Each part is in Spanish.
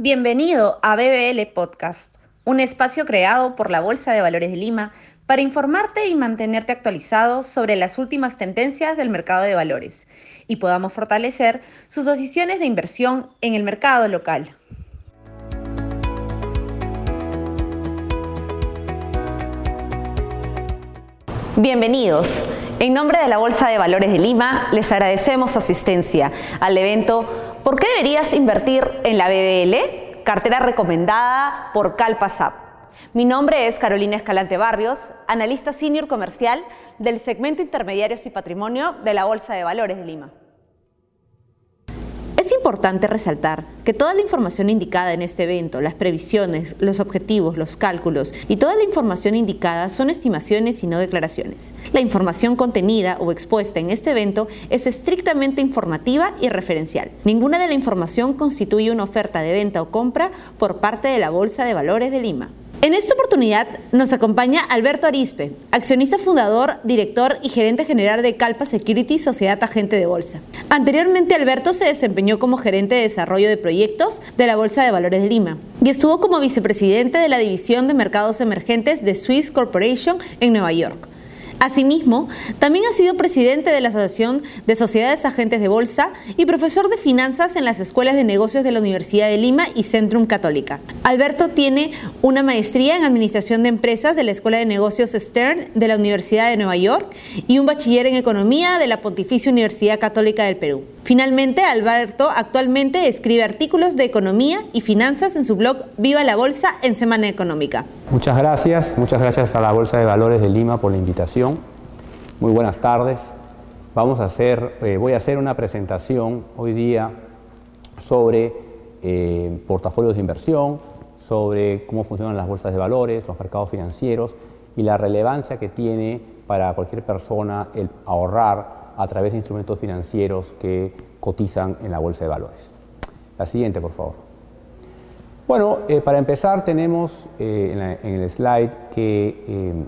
Bienvenido a BBL Podcast, un espacio creado por la Bolsa de Valores de Lima para informarte y mantenerte actualizado sobre las últimas tendencias del mercado de valores y podamos fortalecer sus decisiones de inversión en el mercado local. Bienvenidos. En nombre de la Bolsa de Valores de Lima, les agradecemos su asistencia al evento ¿Por qué deberías invertir en la BBL? Cartera recomendada por Calpasap. Mi nombre es Carolina Escalante Barrios, analista senior comercial del segmento intermediarios y patrimonio de la Bolsa de Valores de Lima. Es importante resaltar que toda la información indicada en este evento, las previsiones, los objetivos, los cálculos y toda la información indicada son estimaciones y no declaraciones. La información contenida o expuesta en este evento es estrictamente informativa y referencial. Ninguna de la información constituye una oferta de venta o compra por parte de la Bolsa de Valores de Lima. En esta oportunidad nos acompaña Alberto Arispe, accionista fundador, director y gerente general de Calpa Security, sociedad agente de bolsa. Anteriormente Alberto se desempeñó como gerente de desarrollo de proyectos de la Bolsa de Valores de Lima y estuvo como vicepresidente de la división de mercados emergentes de Swiss Corporation en Nueva York. Asimismo, también ha sido presidente de la Asociación de Sociedades Agentes de Bolsa y profesor de finanzas en las escuelas de negocios de la Universidad de Lima y Centrum Católica. Alberto tiene una maestría en Administración de Empresas de la Escuela de Negocios Stern de la Universidad de Nueva York y un bachiller en Economía de la Pontificia Universidad Católica del Perú. Finalmente, Alberto actualmente escribe artículos de economía y finanzas en su blog Viva la Bolsa en Semana Económica. Muchas gracias, muchas gracias a la Bolsa de Valores de Lima por la invitación. Muy buenas tardes. Vamos a hacer, eh, voy a hacer una presentación hoy día sobre eh, portafolios de inversión, sobre cómo funcionan las bolsas de valores, los mercados financieros y la relevancia que tiene para cualquier persona el ahorrar a través de instrumentos financieros que cotizan en la bolsa de valores. La siguiente, por favor. Bueno, eh, para empezar tenemos eh, en, el slide que eh,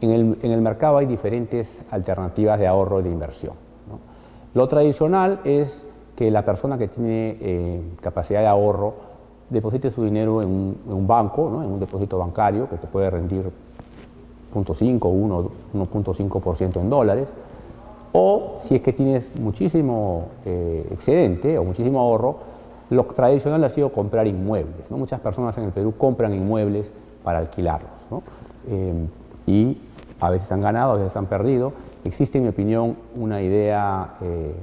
en, el, mercado hay diferentes alternativas de ahorro y de inversión. Lo tradicional es que la persona que tiene capacidad de ahorro deposite su dinero en un, banco, en un depósito bancario que te puede rendir 0.5 o 1.5% en dólares, o si es que tienes muchísimo eh, excedente o muchísimo ahorro, lo tradicional ha sido comprar inmuebles. Muchas personas en el Perú compran inmuebles para alquilarlos. Eh, y a veces han ganado, a veces han perdido. Existe, en mi opinión, una idea, eh,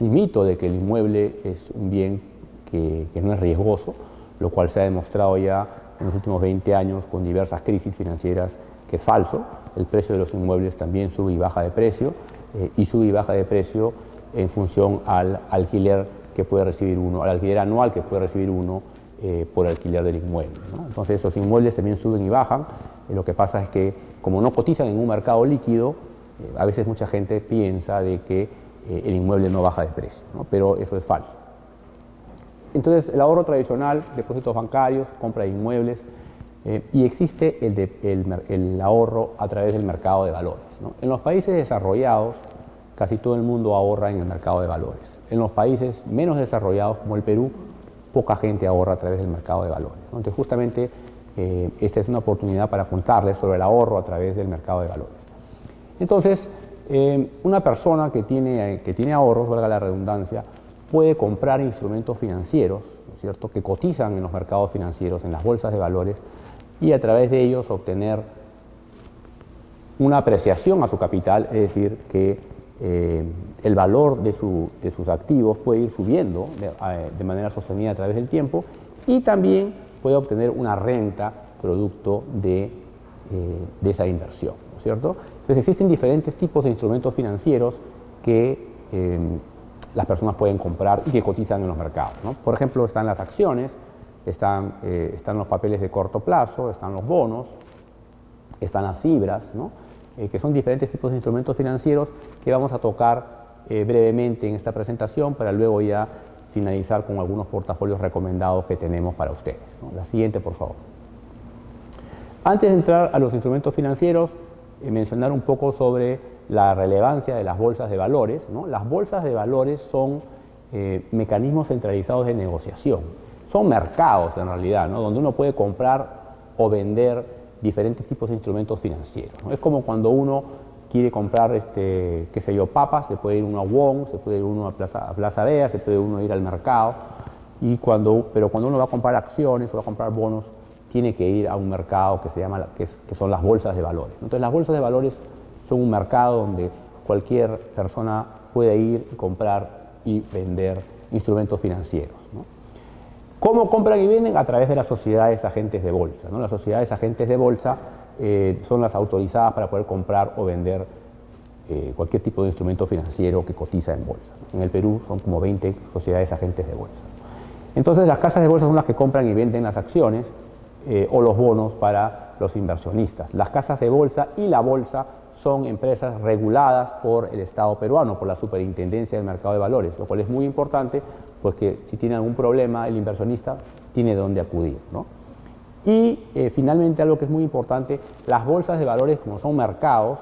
un mito de que el inmueble es un bien que, que no es riesgoso, lo cual se ha demostrado ya en los últimos 20 años con diversas crisis financieras que es falso. El precio de los inmuebles también sube y baja de precio eh, y sube y baja de precio en función al alquiler que puede recibir uno, al alquiler anual que puede recibir uno eh, por alquiler del inmueble. Entonces esos inmuebles también suben y bajan. Eh, lo que pasa es que como no cotizan en un mercado líquido, a veces mucha gente piensa de que el inmueble no baja de precio, pero eso es falso. Entonces el ahorro tradicional, depósitos bancarios, compra de inmuebles, y existe el, ahorro a través del mercado de valores. En los países desarrollados, casi todo el mundo ahorra en el mercado de valores. En los países menos desarrollados, como el Perú, poca gente ahorra a través del mercado de valores. Entonces, justamente, eh, esta es una oportunidad para contarles sobre el ahorro a través del mercado de valores. Entonces, eh, una persona que tiene, que tiene ahorros, valga la redundancia, puede comprar instrumentos financieros, cierto?, que cotizan en los mercados financieros, en las bolsas de valores, y a través de ellos obtener una apreciación a su capital, es decir, que eh, el valor de, sus activos puede ir subiendo eh, de, manera sostenida a través del tiempo y también puede obtener una renta producto de, eh, esa inversión, ¿no cierto? Entonces existen diferentes tipos de instrumentos financieros que las personas pueden comprar y que cotizan en los mercados. Por ejemplo, están las acciones, están, eh, están los papeles de corto plazo, están los bonos, están las fibras, eh, que son diferentes tipos de instrumentos financieros que vamos a tocar eh, brevemente en esta presentación para luego ya finalizar con algunos portafolios recomendados que tenemos para ustedes. La siguiente, por favor. Antes de entrar a los instrumentos financieros, mencionar un poco sobre la relevancia de las bolsas de valores. Las bolsas de valores son mecanismos centralizados de negociación son mercados en realidad, ¿no? donde uno puede comprar o vender diferentes tipos de instrumentos financieros. Es como cuando uno quiere comprar, este, qué sé yo, papas, se puede ir uno a Wong, se puede ir uno a Plaza, a Plaza se puede uno ir al mercado, y cuando, pero cuando uno va a comprar acciones o va a comprar bonos, tiene que ir a un mercado que, se llama, que, son las bolsas de valores. Entonces las bolsas de valores son un mercado donde cualquier persona puede ir comprar y vender instrumentos financieros. ¿Cómo compran y venden? A través de las sociedades agentes de bolsa. Las sociedades agentes de bolsa eh, son las autorizadas para poder comprar o vender eh, cualquier tipo de instrumento financiero que cotiza en bolsa. En el Perú son como 20 sociedades agentes de bolsa. Entonces las casas de bolsa son las que compran y venden las acciones eh, o los bonos para los inversionistas. Las casas de bolsa y la bolsa son empresas reguladas por el Estado peruano, por la Superintendencia del Mercado de Valores, lo cual es muy importante, pues que si tiene algún problema el inversionista tiene dónde acudir. Y eh, finalmente algo que es muy importante, las bolsas de valores como son mercados,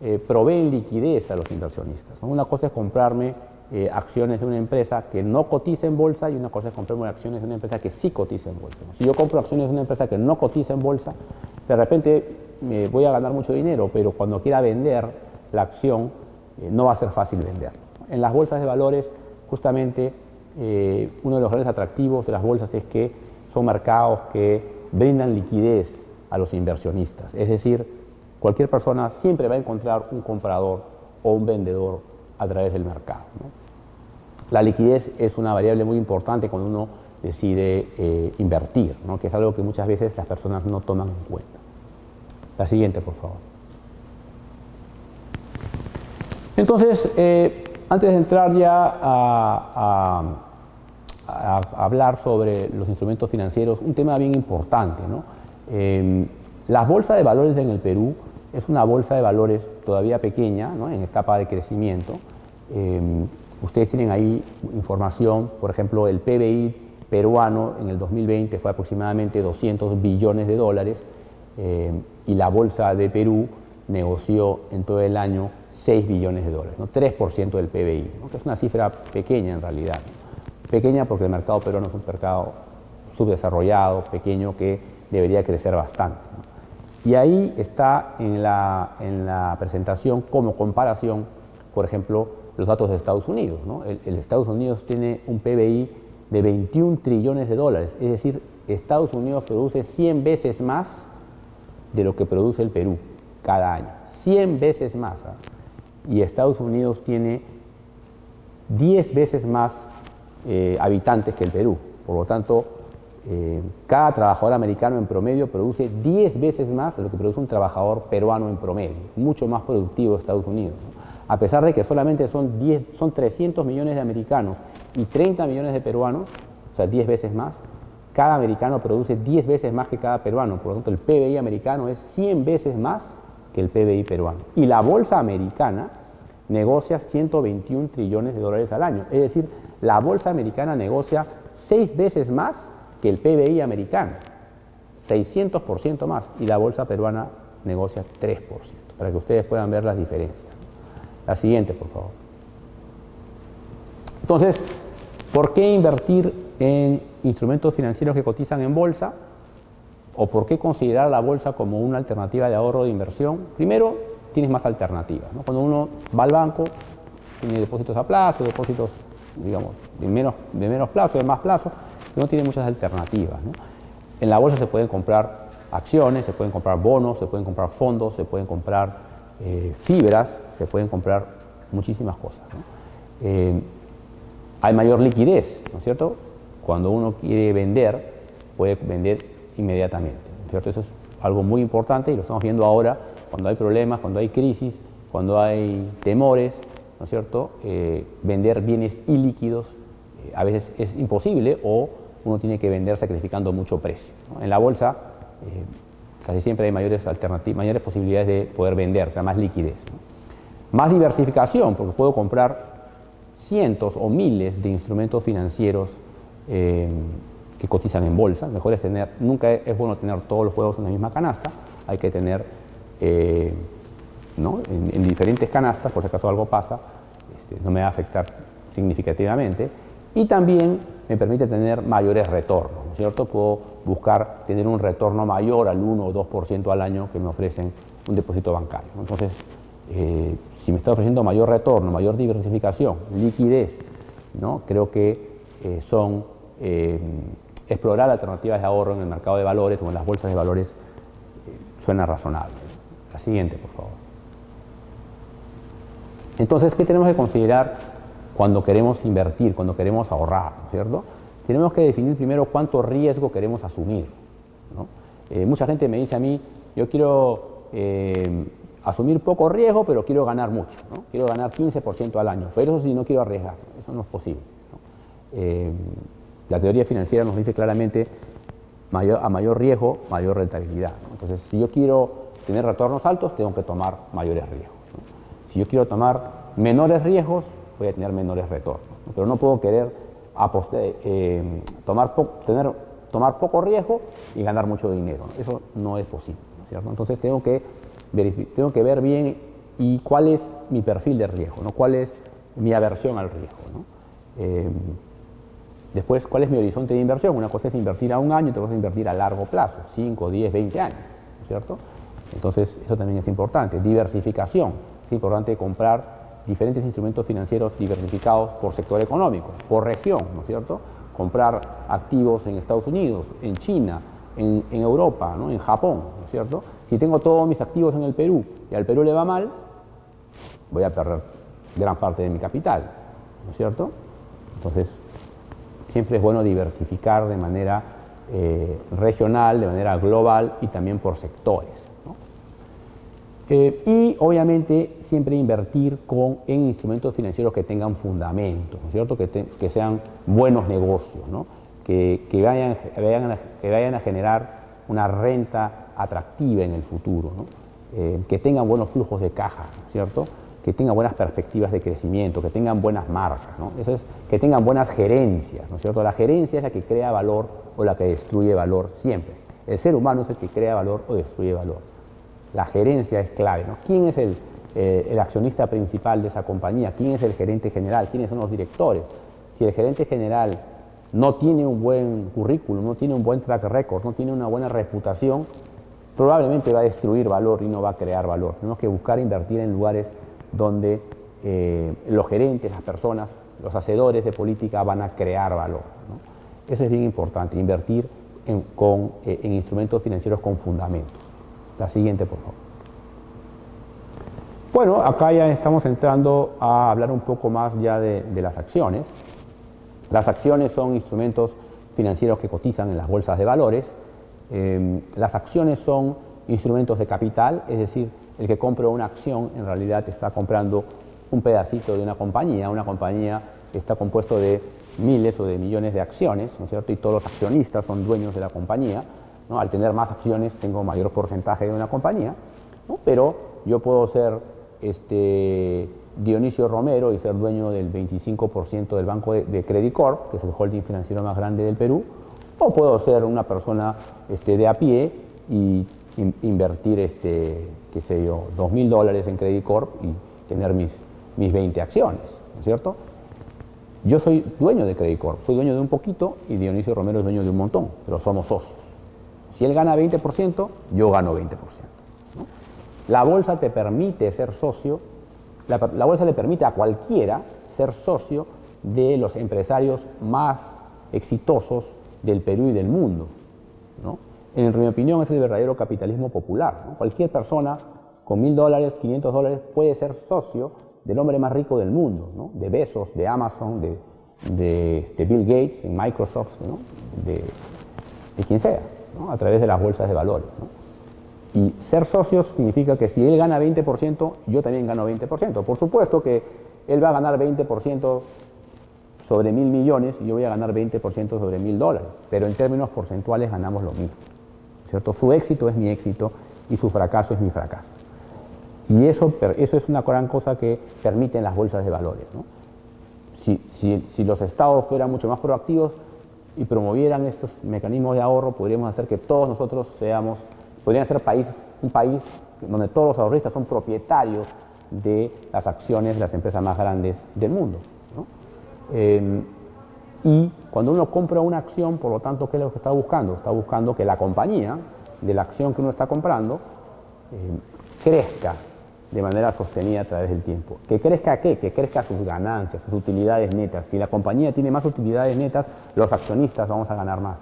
eh, proveen liquidez a los inversionistas. Una cosa es comprarme eh, acciones de una empresa que no cotiza en bolsa y una cosa es comprarme acciones de una empresa que sí cotiza en bolsa. Si yo compro acciones de una empresa que no cotiza en bolsa, de repente me voy a ganar mucho dinero, pero cuando quiera vender la acción eh, no va a ser fácil vender. En las bolsas de valores, justamente eh, uno de los grandes atractivos de las bolsas es que son mercados que brindan liquidez a los inversionistas. Es decir, cualquier persona siempre va a encontrar un comprador o un vendedor a través del mercado. La liquidez es una variable muy importante cuando uno decide eh, invertir, que es algo que muchas veces las personas no toman en cuenta. La siguiente, por favor. Entonces, eh, antes de entrar ya a, hablar sobre los instrumentos financieros, un tema bien importante. ¿no? Em, las bolsas de valores en el Perú es una bolsa de valores todavía pequeña, en etapa de crecimiento. Em, Ustedes tienen ahí información, por ejemplo, el PBI peruano en el 2020 fue aproximadamente 200 billones de dólares eh, y la Bolsa de Perú negoció en todo el año 6 billones de dólares, ¿no? 3% del PBI, que es una cifra pequeña en realidad. Pequeña porque el mercado peruano es un mercado subdesarrollado, pequeño, que debería crecer bastante. Y ahí está en la, en la presentación como comparación, por ejemplo, los datos de Estados Unidos. El, Estados Unidos tiene un PBI de 21 trillones de dólares, es decir, Estados Unidos produce 100 veces más de lo que produce el Perú cada año, 100 veces más. ¿ah? Y Estados Unidos tiene 10 veces más eh, habitantes que el Perú, por lo tanto, eh, cada trabajador americano en promedio produce 10 veces más de lo que produce un trabajador peruano en promedio, mucho más productivo Estados Unidos a pesar de que solamente son, 10, son 300 millones de americanos y 30 millones de peruanos, o sea, 10 veces más, cada americano produce 10 veces más que cada peruano, por lo tanto el PBI americano es 100 veces más que el PBI peruano. Y la bolsa americana negocia 121 trillones de dólares al año, es decir, la bolsa americana negocia 6 veces más que el PBI americano, 600% más, y la bolsa peruana negocia 3%, para que ustedes puedan ver las diferencias. La siguiente, por favor. Entonces, ¿por qué invertir en instrumentos financieros que cotizan en bolsa? ¿O por qué considerar la bolsa como una alternativa de ahorro de inversión? Primero, tienes más alternativas. Cuando uno va al banco, tiene depósitos a plazo, depósitos, digamos, de menos, de menos plazo, de más plazo, no tiene muchas alternativas. En la bolsa se pueden comprar acciones, se pueden comprar bonos, se pueden comprar fondos, se pueden comprar eh, fibras, se pueden comprar muchísimas cosas. Eh, hay mayor liquidez, ¿no es cierto? Cuando uno quiere vender, puede vender inmediatamente, ¿no es cierto? Eso es algo muy importante y lo estamos viendo ahora cuando hay problemas, cuando hay crisis, cuando hay temores, ¿no es cierto? Eh, vender bienes ilíquidos a veces es imposible o uno tiene que vender sacrificando mucho precio. En la bolsa casi siempre hay mayores mayores posibilidades de poder vender, o sea, más liquidez. Más diversificación, porque puedo comprar cientos o miles de instrumentos financieros eh, que cotizan en bolsa. Mejor es tener, nunca es bueno tener todos los juegos en la misma canasta, hay que tener eh, en, diferentes canastas, por si acaso algo pasa, este, no me va a afectar significativamente. Y también me permite tener mayores retornos, ¿no es cierto? Puedo buscar tener un retorno mayor al 1 o 2% al año que me ofrecen un depósito bancario. Entonces, eh, si me está ofreciendo mayor retorno, mayor diversificación, liquidez, ¿no? creo que eh, son eh, explorar alternativas de ahorro en el mercado de valores o en las bolsas de valores suena razonable. La siguiente, por favor. Entonces, ¿qué tenemos que considerar cuando queremos invertir, cuando queremos ahorrar, cierto? Tenemos que definir primero cuánto riesgo queremos asumir. mucha gente me dice a mí, yo quiero asumir poco riesgo, pero quiero ganar mucho. ¿no? Quiero ganar 15% al año, pero eso sí, no quiero arriesgar. Eso no es posible. Eh, la teoría financiera nos dice claramente a mayor riesgo, mayor rentabilidad. Entonces, si yo quiero tener retornos altos, tengo que tomar mayores riesgos. Si yo quiero tomar menores riesgos, voy a tener menores retornos. Pero no puedo querer eh, tomar, tener, tomar poco riesgo y ganar mucho dinero. Eso no es posible. Entonces, tengo que tengo que ver bien y cuál es mi perfil de riesgo, ¿no? cuál es mi aversión al riesgo. Eh, después, cuál es mi horizonte de inversión. Una cosa es invertir a un año, otra cosa es invertir a largo plazo, 5, 10, 20 años, ¿cierto? Entonces, eso también es importante. Diversificación. Es importante comprar diferentes instrumentos financieros diversificados por sector económico, por región, ¿no es cierto? Comprar activos en Estados Unidos, en China, en, Europa, ¿no? en Japón, ¿no es cierto? Si tengo todos mis activos en el Perú y al Perú le va mal, voy a perder gran parte de mi capital, ¿no es cierto? Entonces, siempre es bueno diversificar de manera eh, regional, de manera global y también por sectores. Eh, y obviamente siempre invertir con, en instrumentos financieros que tengan fundamentos, ¿no es cierto? Que, que sean buenos negocios, ¿no? que, vayan, que vayan a generar una renta atractiva en el futuro, eh, que tengan buenos flujos de caja, ¿cierto? que tengan buenas perspectivas de crecimiento, que tengan buenas marcas, ¿no? Eso es, que tengan buenas gerencias, ¿no es cierto? La gerencia es la que crea valor o la que destruye valor siempre. El ser humano es el que crea valor o destruye valor. La gerencia es clave. ¿Quién es el, eh, el accionista principal de esa compañía? ¿Quién es el gerente general? ¿Quiénes son los directores? Si el gerente general no tiene un buen currículum, no tiene un buen track record, no tiene una buena reputación, probablemente va a destruir valor y no va a crear valor. Tenemos que buscar invertir en lugares donde eh, los gerentes, las personas, los hacedores de política van a crear valor. Eso es bien importante, invertir en, con, eh, en instrumentos financieros con fundamentos. La siguiente, por favor. Bueno, acá ya estamos entrando a hablar un poco más ya de, las acciones. Las acciones son instrumentos financieros que cotizan en las bolsas de valores. Em, las acciones son instrumentos de capital, es decir, el que compra una acción en realidad está comprando un pedacito de una compañía. Una compañía está compuesto de miles o de millones de acciones, ¿no es cierto? Y todos los accionistas son dueños de la compañía. ¿No? Al tener más acciones tengo mayor porcentaje de una compañía, pero yo puedo ser este, Dionisio Romero y ser dueño del 25% del banco de, Credit Corp, que es el holding financiero más grande del Perú, o puedo ser una persona este, de a pie y invertir, este, qué sé yo, dos mil dólares en Credit Corp y tener mis, mis 20 acciones, ¿no es cierto? Yo soy dueño de Credit Corp, soy dueño de un poquito y Dionisio Romero es dueño de un montón, pero somos socios. Si él gana 20%, yo gano 20%. La bolsa te permite ser socio la, bolsa le permite a cualquiera ser socio de los empresarios más exitosos del Perú y del mundo. En mi opinión es el verdadero capitalismo popular. Cualquier persona con mil dólares, 500 dólares puede ser socio del hombre más rico del mundo, de Besos, de Amazon, de, este, Bill Gates, de Microsoft, de, de, quien sea, a través de las bolsas de valores. Y ser socios significa que si él gana 20%, yo también gano 20%. Por supuesto que él va a ganar 20% sobre mil millones y yo voy a ganar 20% sobre mil dólares, pero en términos porcentuales ganamos lo mismo. ¿cierto? Su éxito es mi éxito y su fracaso es mi fracaso. Y eso, eso es una gran cosa que permiten las bolsas de valores. Si, si, si los estados fueran mucho más proactivos y promovieran estos mecanismos de ahorro, podríamos hacer que todos nosotros seamos Podría ser país, un país donde todos los ahorristas son propietarios de las acciones de las empresas más grandes del mundo. Em, Y cuando uno compra una acción, por lo tanto, ¿qué es lo que está buscando? Está buscando que la compañía de la acción que uno está comprando eh, crezca de manera sostenida a través del tiempo. ¿Que crezca qué? Que crezca sus ganancias, sus utilidades netas. Si la compañía tiene más utilidades netas, los accionistas vamos a ganar más.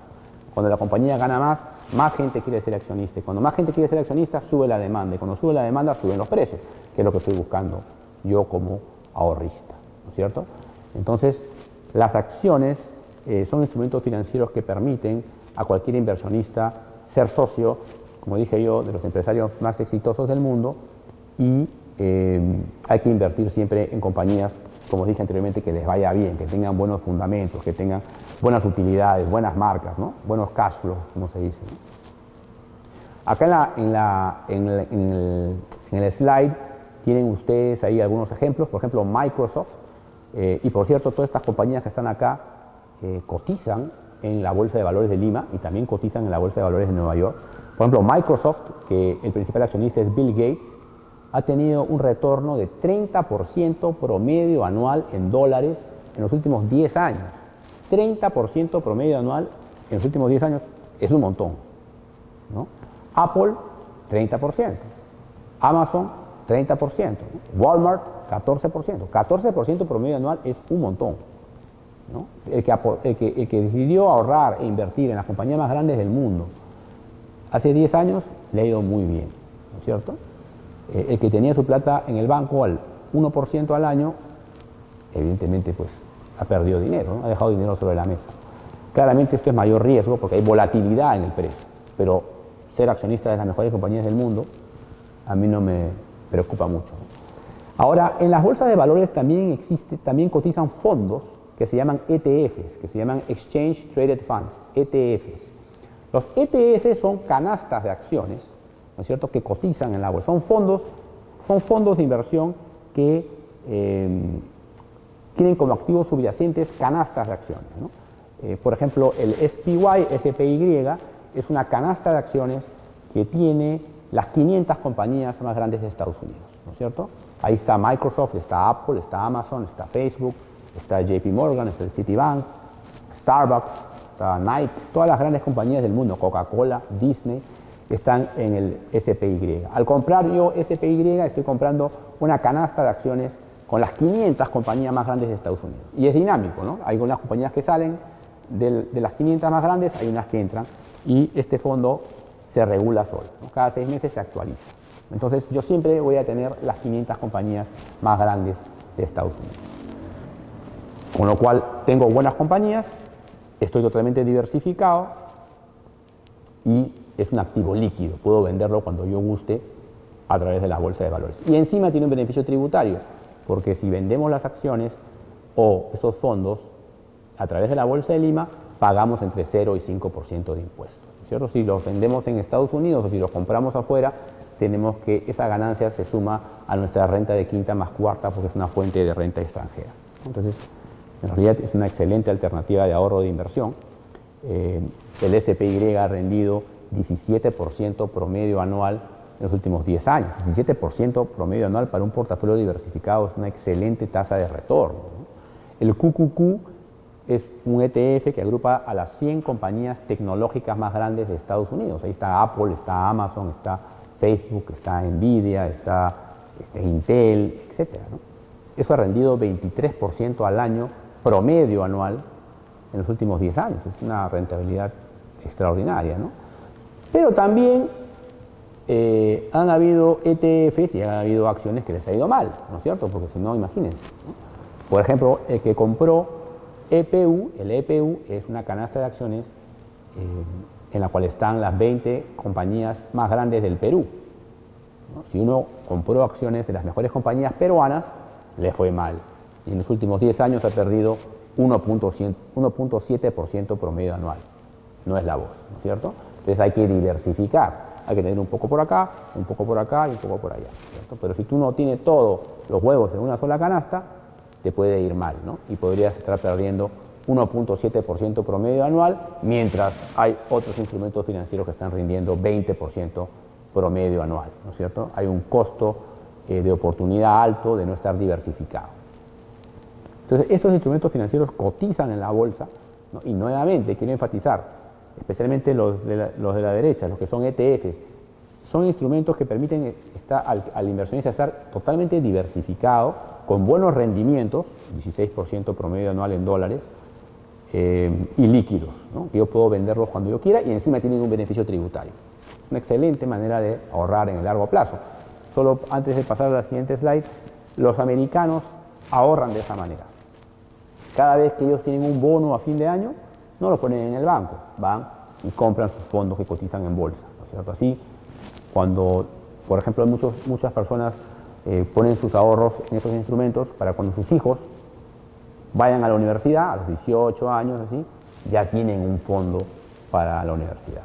Cuando la compañía gana más, más gente quiere ser accionista. Y cuando más gente quiere ser accionista, sube la demanda. Y cuando sube la demanda, suben los precios, que es lo que estoy buscando yo como ahorrista. ¿No es cierto? Entonces, las acciones eh, son instrumentos financieros que permiten a cualquier inversionista ser socio, como dije yo, de los empresarios más exitosos del mundo y eh, hay que invertir siempre en compañías, como dije anteriormente, que les vaya bien, que tengan buenos fundamentos, que tengan buenas utilidades, buenas marcas, ¿no? buenos cash flows, como se dice. Acá en, la, el, slide tienen ustedes ahí algunos ejemplos, por ejemplo Microsoft, eh, y por cierto todas estas compañías que están acá eh, cotizan en la Bolsa de Valores de Lima y también cotizan en la Bolsa de Valores de Nueva York. Por ejemplo, Microsoft, que el principal accionista es Bill Gates, ha tenido un retorno de 30% promedio anual en dólares en los últimos 10 años. 30% promedio anual en los últimos 10 años es un montón. Apple, 30%. Amazon, 30%. Walmart, 14%. 14% promedio anual es un montón. El, que, el, que, el, que, decidió ahorrar e invertir en las compañías más grandes del mundo hace 10 años le ha ido muy bien, ¿no es cierto? Eh, el que tenía su plata en el banco al 1% al año, evidentemente pues ha perdido dinero, ha dejado dinero sobre la mesa. Claramente esto es mayor riesgo porque hay volatilidad en el precio, pero ser accionista de las mejores compañías del mundo a mí no me preocupa mucho. Ahora, en las bolsas de valores también existe, también cotizan fondos que se llaman ETFs, que se llaman Exchange Traded Funds, ETFs. Los ETFs son canastas de acciones ¿no es cierto?, que cotizan en la bolsa. Son fondos, son fondos de inversión que em, tienen como activos subyacentes canastas de acciones. Eh, por ejemplo, el SPY, SPY, es una canasta de acciones que tiene las 500 compañías más grandes de Estados Unidos, ¿no es cierto? Ahí está Microsoft, está Apple, está Amazon, está Facebook, está JP Morgan, está Citibank, Starbucks, está Nike, todas las grandes compañías del mundo, Coca-Cola, Disney, están en el SPY. Al comprar yo SPY estoy comprando una canasta de acciones con las 500 compañías más grandes de Estados Unidos. Y es dinámico, ¿no? Hay unas compañías que salen de, las 500 más grandes, hay unas que entran y este fondo se regula solo. Cada seis meses se actualiza. Entonces yo siempre voy a tener las 500 compañías más grandes de Estados Unidos. Con lo cual tengo buenas compañías, estoy totalmente diversificado y es un activo líquido, puedo venderlo cuando yo guste a través de la bolsa de valores. Y encima tiene un beneficio tributario, porque si vendemos las acciones o estos fondos a través de la bolsa de Lima, pagamos entre 0 y 5% de impuestos. ¿cierto? Si los vendemos en Estados Unidos o si los compramos afuera, tenemos que esa ganancia se suma a nuestra renta de quinta más cuarta porque es una fuente de renta extranjera. Entonces, en realidad es una excelente alternativa de ahorro de inversión. Eh, el SPY ha rendido 17% promedio anual en los últimos 10 años. 17% promedio anual para un portafolio diversificado es una excelente tasa de retorno. El QQQ es un ETF que agrupa a las 100 compañías tecnológicas más grandes de Estados Unidos. Ahí está Apple, está Amazon, está Facebook, está Nvidia, está, este, Intel, etc. Eso ha rendido 23% al año promedio anual en los últimos 10 años. Es una rentabilidad extraordinaria. ¿no? Pero también eh, han habido ETFs y han habido acciones que les ha ido mal, ¿no es cierto? Porque si no, imagínense. Por ejemplo, el que compró EPU, el EPU es una canasta de acciones eh, en la cual están las 20 compañías más grandes del Perú. Si uno compró acciones de las mejores compañías peruanas, le fue mal. Y en los últimos 10 años ha perdido 1.7% promedio anual. No es la voz, ¿no es cierto? Entonces hay que diversificar. Hay que tener un poco por acá, un poco por acá y un poco por allá. Pero si tú no tienes todos los huevos en una sola canasta, te puede ir mal, ¿no? Y podrías estar perdiendo 1.7% promedio anual, mientras hay otros instrumentos financieros que están rindiendo 20% promedio anual, ¿no es cierto? Hay un costo eh, de oportunidad alto de no estar diversificado. Entonces, estos instrumentos financieros cotizan en la bolsa y nuevamente quiero enfatizar, especialmente los de, la, los de la derecha, los que son ETFs, son instrumentos que permiten estar, al, al, inversionista estar totalmente diversificado, con buenos rendimientos, 16% promedio anual en dólares, eh, y líquidos, ¿no? yo puedo venderlos cuando yo quiera y encima tienen un beneficio tributario. Es una excelente manera de ahorrar en el largo plazo. Solo antes de pasar a la siguiente slide, los americanos ahorran de esa manera. Cada vez que ellos tienen un bono a fin de año, no lo ponen en el banco, van y compran sus fondos que cotizan en bolsa. ¿no es cierto? Así, cuando, por ejemplo, muchas personas eh, ponen sus ahorros en estos instrumentos para cuando sus hijos vayan a la universidad, a los 18 años, así, ya tienen un fondo para la universidad.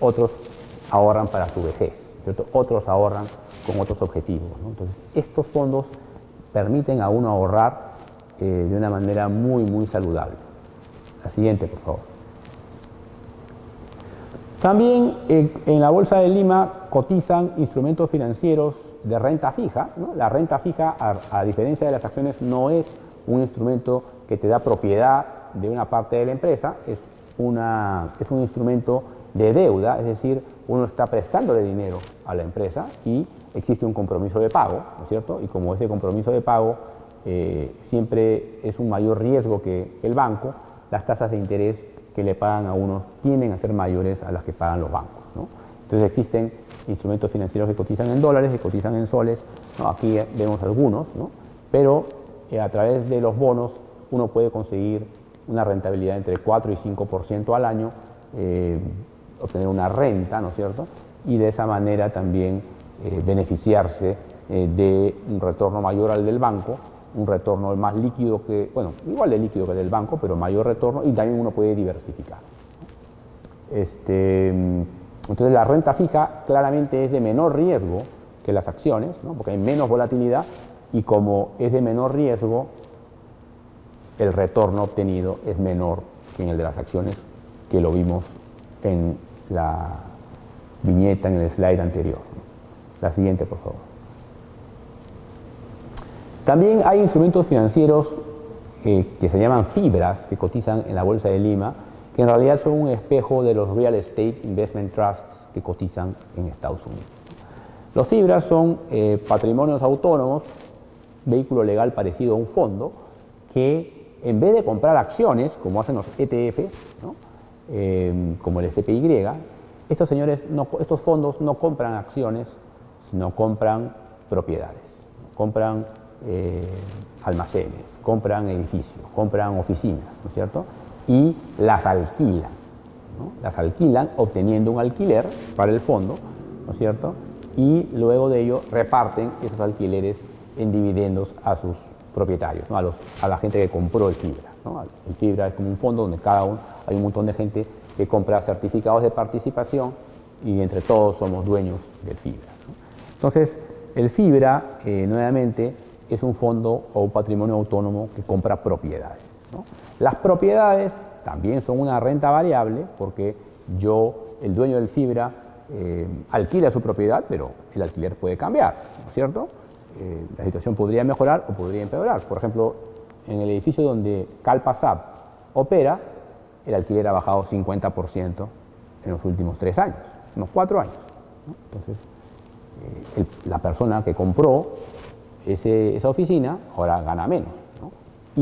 Otros ahorran para su vejez, otros ahorran con otros objetivos. Entonces, estos fondos permiten a uno ahorrar eh, de una manera muy, muy saludable. La siguiente, por favor. También eh, en la Bolsa de Lima cotizan instrumentos financieros de renta fija. La renta fija, a, a, diferencia de las acciones, no es un instrumento que te da propiedad de una parte de la empresa, es, una, es un instrumento de deuda, es decir, uno está prestándole dinero a la empresa y existe un compromiso de pago, ¿no es cierto? Y como ese compromiso de pago eh, siempre es un mayor riesgo que el banco, las tasas de interés que le pagan a unos tienden a ser mayores a las que pagan los bancos. Entonces existen instrumentos financieros que cotizan en dólares, que cotizan en soles, aquí vemos algunos, ¿no? pero eh, a través de los bonos uno puede conseguir una rentabilidad entre 4 y 5% al año, eh, obtener una renta, ¿no es cierto? Y de esa manera también eh, beneficiarse de un retorno mayor al del banco, un retorno más líquido que, bueno, igual de líquido que el del banco, pero mayor retorno y también uno puede diversificar. Este, entonces la renta fija claramente es de menor riesgo que las acciones, ¿no? porque hay menos volatilidad y como es de menor riesgo, el retorno obtenido es menor que en el de las acciones, que lo vimos en la viñeta, en el slide anterior. La siguiente, por favor. También hay instrumentos financieros eh, que se llaman fibras, que cotizan en la Bolsa de Lima, que en realidad son un espejo de los Real Estate Investment Trusts que cotizan en Estados Unidos. Los fibras son eh, patrimonios autónomos, vehículo legal parecido a un fondo, que en vez de comprar acciones, como hacen los ETFs, eh, como el SPY, estos señores, estos fondos no compran acciones, sino compran propiedades, compran eh, almacenes, compran edificios, compran oficinas, ¿no es cierto? Y las alquilan, las alquilan obteniendo un alquiler para el fondo, ¿no es cierto? Y luego de ello reparten esos alquileres en dividendos a sus propietarios, a, los, a la gente que compró el fibra. El fibra es como un fondo donde cada uno, hay un montón de gente que compra certificados de participación y entre todos somos dueños del fibra. Entonces, el fibra, eh, nuevamente, es un fondo o un patrimonio autónomo que compra propiedades. Las propiedades también son una renta variable porque yo, el dueño del fibra, eh, alquila su propiedad, pero el alquiler puede cambiar, ¿no es cierto? Eh, la situación podría mejorar o podría empeorar. Por ejemplo, en el edificio donde Calpasap opera, el alquiler ha bajado 50% en los últimos tres años, unos cuatro años. Entonces, eh, la persona que compró ese, esa oficina ahora gana menos. ¿no?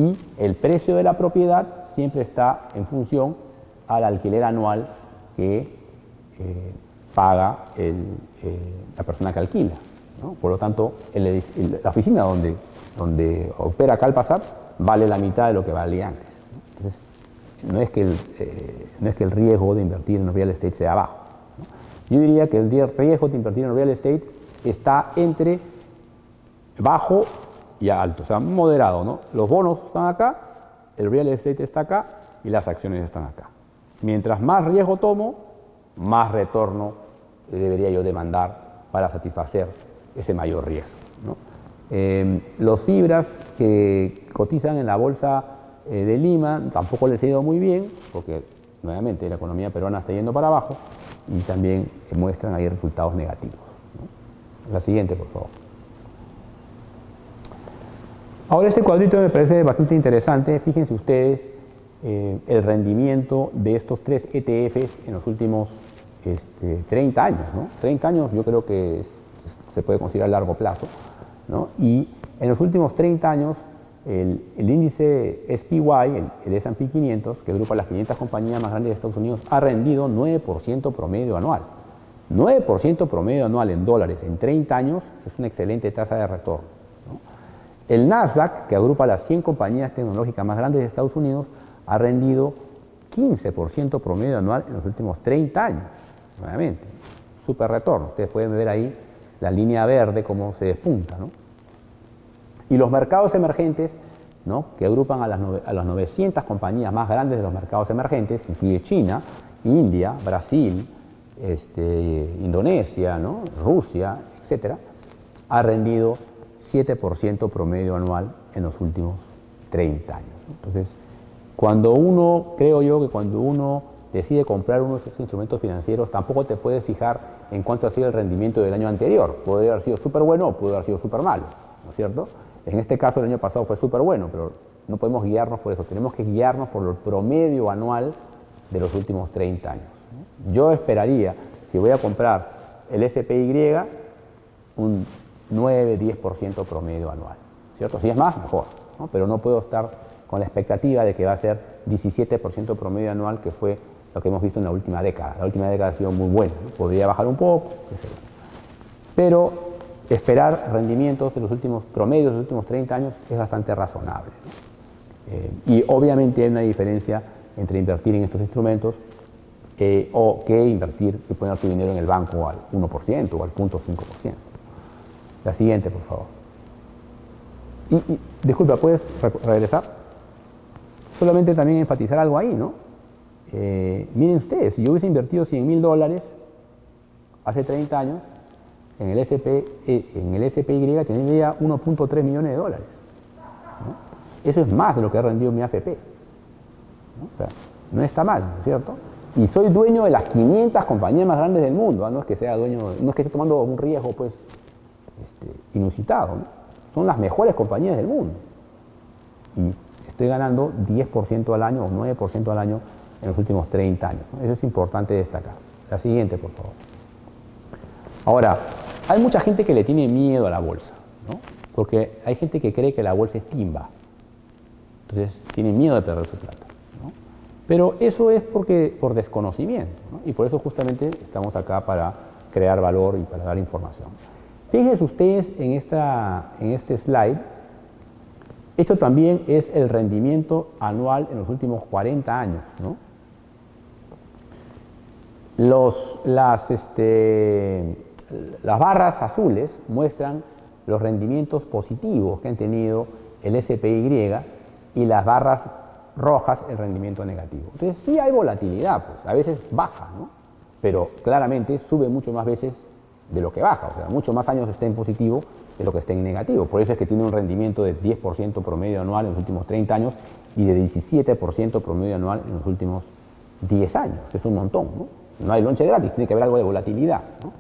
Y el precio de la propiedad siempre está en función al alquiler anual que eh, paga el, eh, la persona que alquila. ¿no? Por lo tanto, el, el, la oficina donde, donde opera Calpasap vale la mitad de lo que valía antes. ¿no? Entonces, no es, que el, eh, no es que el riesgo de invertir en real estate sea bajo. Yo diría que el riesgo de invertir en real estate está entre bajo y alto, o sea, moderado. ¿no? Los bonos están acá, el real estate está acá y las acciones están acá. Mientras más riesgo tomo, más retorno debería yo demandar para satisfacer ese mayor riesgo. ¿no? Eh, los fibras que cotizan en la bolsa eh, de Lima tampoco les ha ido muy bien, porque nuevamente la economía peruana está yendo para abajo y también muestran ahí resultados negativos. La siguiente, por favor. Ahora este cuadrito me parece bastante interesante. Fíjense ustedes eh, el rendimiento de estos tres ETFs en los últimos este, 30 años. ¿no? 30 años yo creo que se puede considerar largo plazo. ¿no? Y en los últimos 30 años el, índice SPY, el, el S&P 500, que agrupa las 500 compañías más grandes de Estados Unidos, ha rendido 9% promedio anual. 9% promedio anual en dólares en 30 años es una excelente tasa de retorno. El Nasdaq, que agrupa las 100 compañías tecnológicas más grandes de Estados Unidos, ha rendido 15% promedio anual en los últimos 30 años. Nuevamente, super retorno. Ustedes pueden ver ahí la línea verde cómo se despunta. Y los mercados emergentes, ¿no? que agrupan a las, a las 900 compañías más grandes de los mercados emergentes, incluye China, India, Brasil, este, Indonesia, ¿no? Rusia, etc., ha rendido 7% promedio anual en los últimos 30 años. Entonces, cuando uno, creo yo que cuando uno decide comprar uno de estos instrumentos financieros, tampoco te puedes fijar en cuánto ha sido el rendimiento del año anterior. Puede haber sido súper bueno o puede haber sido súper malo, ¿no es cierto? En este caso el año pasado fue súper bueno, pero no podemos guiarnos por eso, tenemos que guiarnos por el promedio anual de los últimos 30 años. Yo esperaría, si voy a comprar el SPY, un 9-10% promedio anual. ¿cierto? Si es más, mejor, pero no puedo estar con la expectativa de que va a ser 17% promedio anual, que fue lo que hemos visto en la última década. La última década ha sido muy buena, podría bajar un poco, pero esperar rendimientos de los últimos promedios de los últimos 30 años es bastante razonable. Eh, y obviamente hay una diferencia entre invertir en estos instrumentos eh, o que invertir y poner tu dinero en el banco al 1% o al 0.5%. La siguiente, por favor. Y, disculpa, ¿puedes regresar? Solamente también enfatizar algo ahí, ¿no? Eh, miren ustedes, si yo hubiese invertido 100 mil dólares hace 30 años, en el, SP, eh, en el SPY tendría 1.3 millones de dólares. Eso es más de lo que ha rendido mi AFP. ¿no? O sea, no está mal, ¿no es cierto? Y soy dueño de las 500 compañías más grandes del mundo, ¿ah? no es que sea dueño, no es que esté tomando un riesgo pues este, inusitado, son las mejores compañías del mundo. Y estoy ganando 10% al año o 9% al año en los últimos 30 años. Eso es importante destacar. La siguiente, por favor. Ahora, hay mucha gente que le tiene miedo a la bolsa, ¿no? porque hay gente que cree que la bolsa es timba. Entonces, tiene miedo de perder su plata. Pero eso es porque, por desconocimiento, y por eso justamente estamos acá para crear valor y para dar información. Fíjense ustedes en, esta, en este slide, esto también es el rendimiento anual en los últimos 40 años. Los, las, este, las barras azules muestran los rendimientos positivos que han tenido el SPY y las barras rojas el rendimiento negativo. Entonces sí hay volatilidad, pues a veces baja, ¿no? pero claramente sube mucho más veces de lo que baja, o sea, mucho más años está en positivo de lo que está en negativo. Por eso es que tiene un rendimiento de 10% promedio anual en los últimos 30 años y de 17% promedio anual en los últimos 10 años, que es un montón. ¿no? no hay lonche gratis, tiene que haber algo de volatilidad. ¿no?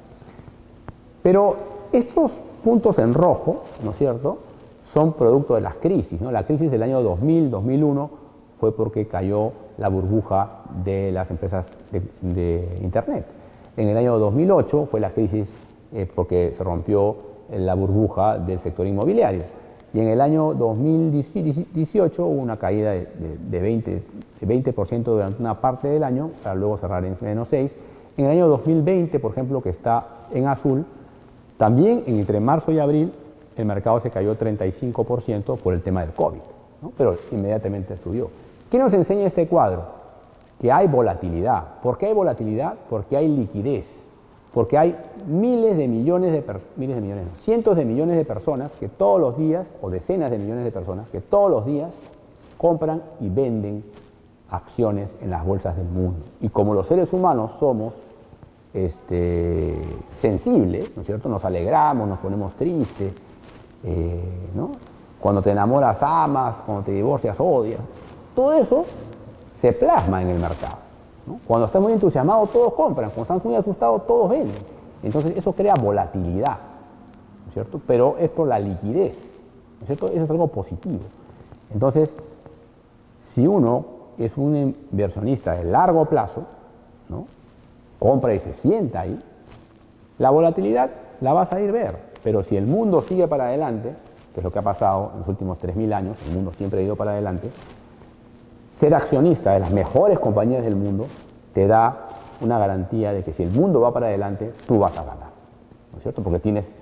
Pero estos puntos en rojo, ¿no es cierto?, son producto de las crisis. ¿no? La crisis del año 2000, 2001 fue porque cayó la burbuja de las empresas de Internet. En el año 2008 fue la crisis eh, porque se rompió la burbuja del sector inmobiliario. Y en el año 2018 hubo una caída de, 20%, de 20 durante una parte del año, para luego cerrar en menos 6. En el año 2020, por ejemplo, que está en azul, también entre marzo y abril el mercado se cayó 35% por el tema del COVID, pero inmediatamente subió. ¿Qué nos enseña este cuadro? Que hay volatilidad. ¿Por qué hay volatilidad? Porque hay liquidez. Porque hay miles de millones de miles de millones, cientos de millones de personas que todos los días, o decenas de millones de personas, que todos los días compran y venden acciones en las bolsas del mundo. Y como los seres humanos somos este, sensibles, ¿no es cierto? Nos alegramos, nos ponemos tristes, eh, ¿no? Cuando te enamoras amas, cuando te divorcias odias. Todo eso se plasma en el mercado. Cuando estás muy entusiasmado, todos compran. Cuando estás muy asustados, todos venden. Entonces, eso crea volatilidad, ¿cierto? Pero es por la liquidez. ¿no es cierto? Eso es algo positivo. Entonces, si uno es un inversionista de largo plazo, ¿no? compra y se sienta ahí, la volatilidad la vas a ir ver. Pero si el mundo sigue para adelante, que es lo que ha pasado en los últimos 3.000 años, el mundo siempre ha ido para adelante, ser accionista de las mejores compañías del mundo te da una garantía de que si el mundo va para adelante, tú vas a ganar. ¿No es cierto? Porque tienes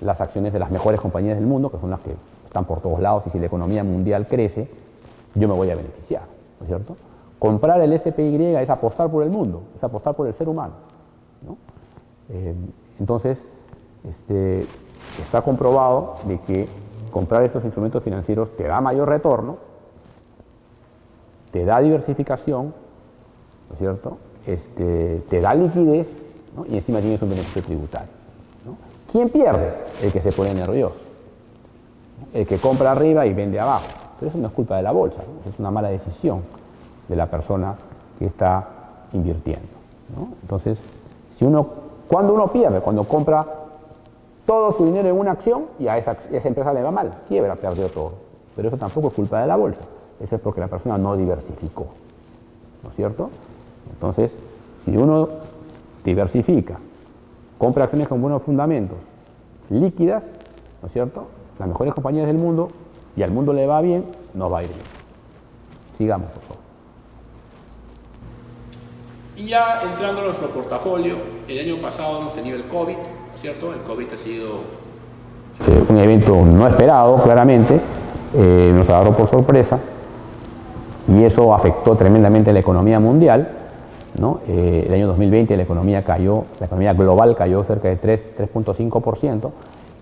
las acciones de las mejores compañías del mundo, que son las que están por todos lados, y si la economía mundial crece, yo me voy a beneficiar. ¿No es cierto? Comprar el SPY es apostar por el mundo, es apostar por el ser humano. Eh, entonces, este, está comprobado de que comprar estos instrumentos financieros te da mayor retorno, te da diversificación, ¿no es cierto? Este, te da liquidez y encima tienes un beneficio tributario. ¿Quién pierde? El que se pone nervioso, el que compra arriba y vende abajo. Pero eso no es culpa de la bolsa, es una mala decisión de la persona que está invirtiendo. Entonces, si uno, cuando uno pierde? Cuando compra todo su dinero en una acción y a esa, esa empresa le va mal, quiebra, perdió todo. Pero eso tampoco es culpa de la bolsa, eso es porque la persona no diversificó. ¿No es cierto? Entonces, si uno diversifica, compra acciones con buenos fundamentos, líquidas, ¿no es cierto? Las mejores compañías del mundo y al mundo le va bien, nos va a ir bien. Sigamos, por favor. Y ya entrando a nuestro portafolio, el año pasado hemos tenido el COVID, ¿no es cierto? El COVID ha sido... Eh, un evento no esperado, claramente, eh, nos agarró por sorpresa y eso afectó tremendamente la economía mundial. ¿no? Eh, el año 2020 la economía cayó, la economía global cayó cerca de 3.5%.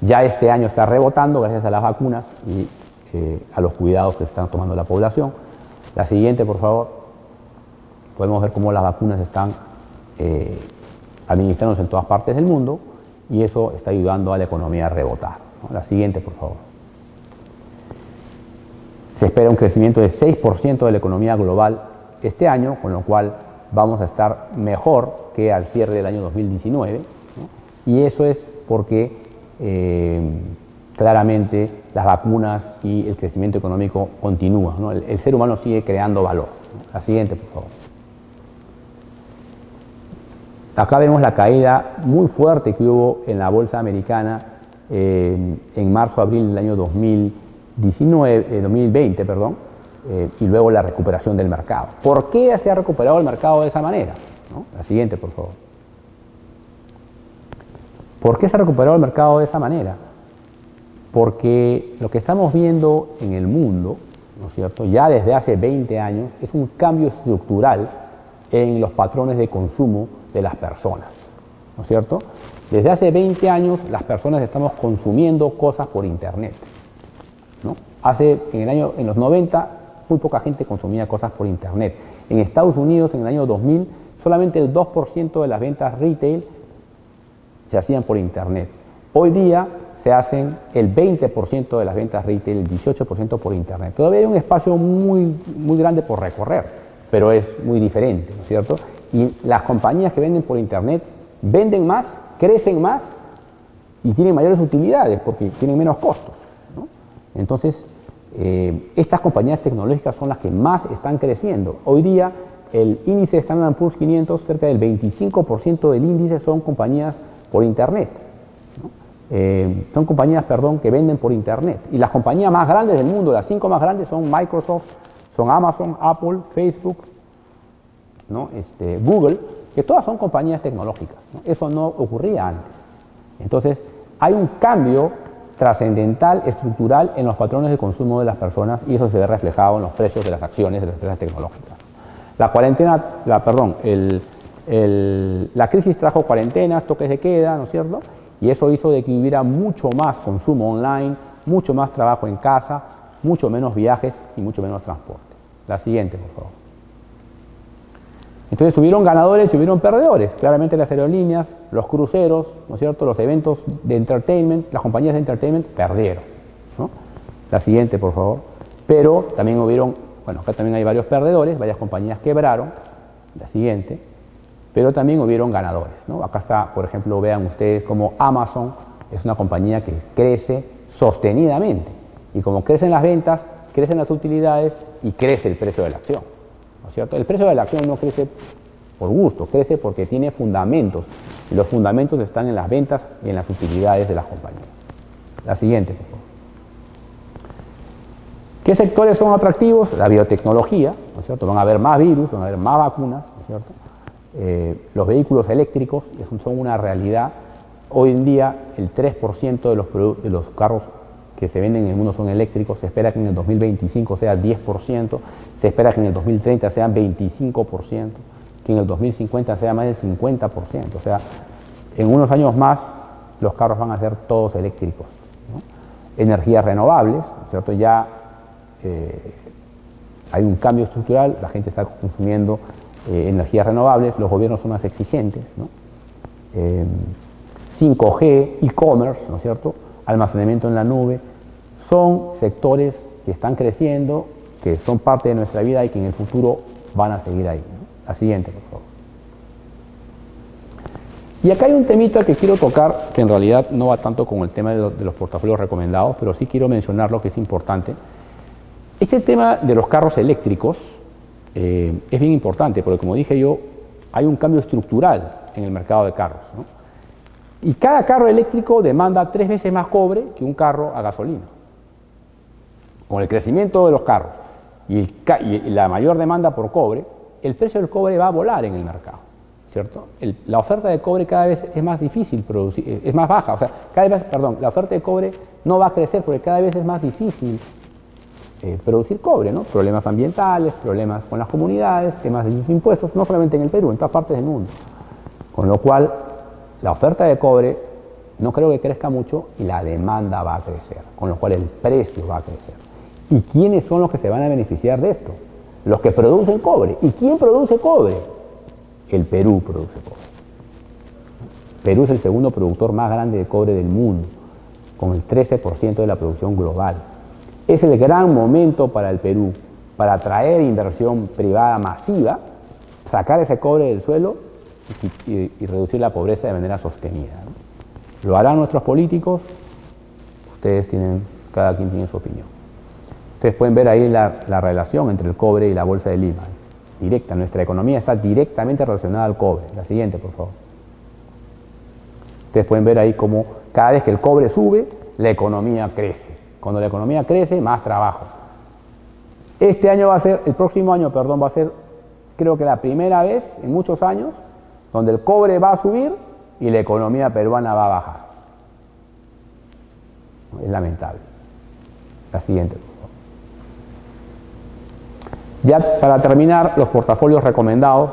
Ya este año está rebotando gracias a las vacunas y a los cuidados que está tomando la población. La siguiente, por favor podemos ver cómo las vacunas están eh, administrándose en todas partes del mundo y eso está ayudando a la economía a rebotar. La siguiente, por favor. Se espera un crecimiento de 6% de la economía global este año, con lo cual vamos a estar mejor que al cierre del año 2019. Y eso es porque eh, claramente las vacunas y el crecimiento económico continúan. El, ser humano sigue creando valor. La siguiente, por favor. Acá vemos la caída muy fuerte que hubo en la bolsa americana eh, en marzo-abril del año 2019, 2020, eh, perdón, eh, y luego la recuperación del mercado. ¿Por qué se ha recuperado el mercado de esa manera? La siguiente, por favor. ¿Por qué se ha recuperado el mercado de esa manera? Porque lo que estamos viendo en el mundo, ¿no es cierto?, ya desde hace 20 años, es un cambio estructural en los patrones de consumo de las personas. ¿No es cierto? Desde hace 20 años las personas estamos consumiendo cosas por Internet. ¿No? Hace, en, el año, en los 90, muy poca gente consumía cosas por Internet. En Estados Unidos, en el año 2000, solamente el 2% de las ventas retail se hacían por Internet. Hoy día se hacen el 20% de las ventas retail, el 18% por Internet. Todavía hay un espacio muy, muy grande por recorrer, pero es muy diferente, ¿no es cierto? Y las compañías que venden por Internet venden más, crecen más y tienen mayores utilidades porque tienen menos costos. Entonces, eh, estas compañías tecnológicas son las que más están creciendo. Hoy día, el índice Standard Poor's 500, cerca del 25% del índice son compañías por Internet. Eh, son compañías, perdón, que venden por Internet. Y las compañías más grandes del mundo, las cinco más grandes, son Microsoft, son Amazon, Apple, Facebook, este, Google, que todas son compañías tecnológicas. Eso no ocurría antes. Entonces, hay un cambio trascendental, estructural en los patrones de consumo de las personas y eso se ve reflejado en los precios de las acciones de las empresas tecnológicas. La cuarentena, la, perdón, la crisis trajo cuarentenas, toques de queda, ¿no es cierto? Y eso hizo de que hubiera mucho más consumo online, mucho más trabajo en casa, mucho menos viajes y mucho menos transporte. La siguiente, por favor. Entonces hubieron ganadores y hubieron perdedores. Claramente las aerolíneas, los cruceros, ¿no es cierto? Los eventos de entertainment, las compañías de entertainment perdieron. La siguiente, por favor. Pero también hubieron, bueno, acá también hay varios perdedores, varias compañías quebraron. La siguiente. Pero también hubieron ganadores. Acá está, por ejemplo, vean ustedes como Amazon es una compañía que crece sostenidamente. Y como crecen las ventas, crecen las utilidades y crece el precio de la acción. ¿No es cierto? El precio de la acción no crece por gusto, crece porque tiene fundamentos. Y los fundamentos están en las ventas y en las utilidades de las compañías. La siguiente. ¿Qué sectores son atractivos? La biotecnología, ¿no es cierto? Van a haber más virus, van a haber más vacunas, ¿no es cierto? Eh, los vehículos eléctricos son una realidad. Hoy en día el 3% de los, de los carros que se venden en el mundo son eléctricos, se espera que en el 2025 sea 10%, se espera que en el 2030 sean 25%, que en el 2050 sea más del 50%. O sea, en unos años más los carros van a ser todos eléctricos. Energías renovables, ¿cierto? Ya eh, hay un cambio estructural, la gente está consumiendo eh, energías renovables, los gobiernos son más exigentes. 5G, eh, e-commerce, ¿no es cierto? Almacenamiento en la nube, son sectores que están creciendo, que son parte de nuestra vida y que en el futuro van a seguir ahí. La siguiente, por favor. Y acá hay un temita que quiero tocar, que en realidad no va tanto con el tema de, los portafolios recomendados, pero sí quiero mencionar lo que es importante. Este tema de los carros eléctricos eh, es bien importante, porque como dije yo, hay un cambio estructural en el mercado de carros. Y cada carro eléctrico demanda tres veces más cobre que un carro a gasolina. Con el crecimiento de los carros y, la mayor demanda por cobre, el precio del cobre va a volar en el mercado. ¿cierto? la oferta de cobre cada vez es más difícil producir, es más baja, o sea, cada vez, perdón, la oferta de cobre no va a crecer porque cada vez es más difícil eh, producir cobre, ¿no? Problemas ambientales, problemas con las comunidades, temas de sus impuestos, no solamente en el Perú, en todas partes del mundo. Con lo cual, la oferta de cobre no creo que crezca mucho y la demanda va a crecer, con lo cual el precio va a crecer. ¿Y quiénes son los que se van a beneficiar de esto? Los que producen cobre. ¿Y quién produce cobre? El Perú produce cobre. Perú es el segundo productor más grande de cobre del mundo, con el 13% de la producción global. Es el gran momento para el Perú, para atraer inversión privada masiva, sacar ese cobre del suelo y, reducir la pobreza de manera sostenida. Lo harán nuestros políticos, ustedes tienen, cada quien tiene su opinión. Ustedes pueden ver ahí la, relación entre el cobre y la bolsa de Lima, es directa, nuestra economía está directamente relacionada al cobre. La siguiente, por favor. Ustedes pueden ver ahí cómo cada vez que el cobre sube, la economía crece. Cuando la economía crece, más trabajo. Este año va a ser, el próximo año, perdón, va a ser, creo que la primera vez en muchos años donde el cobre va a subir y la economía peruana va a bajar. Es lamentable. La siguiente. Ya para terminar, los portafolios recomendados.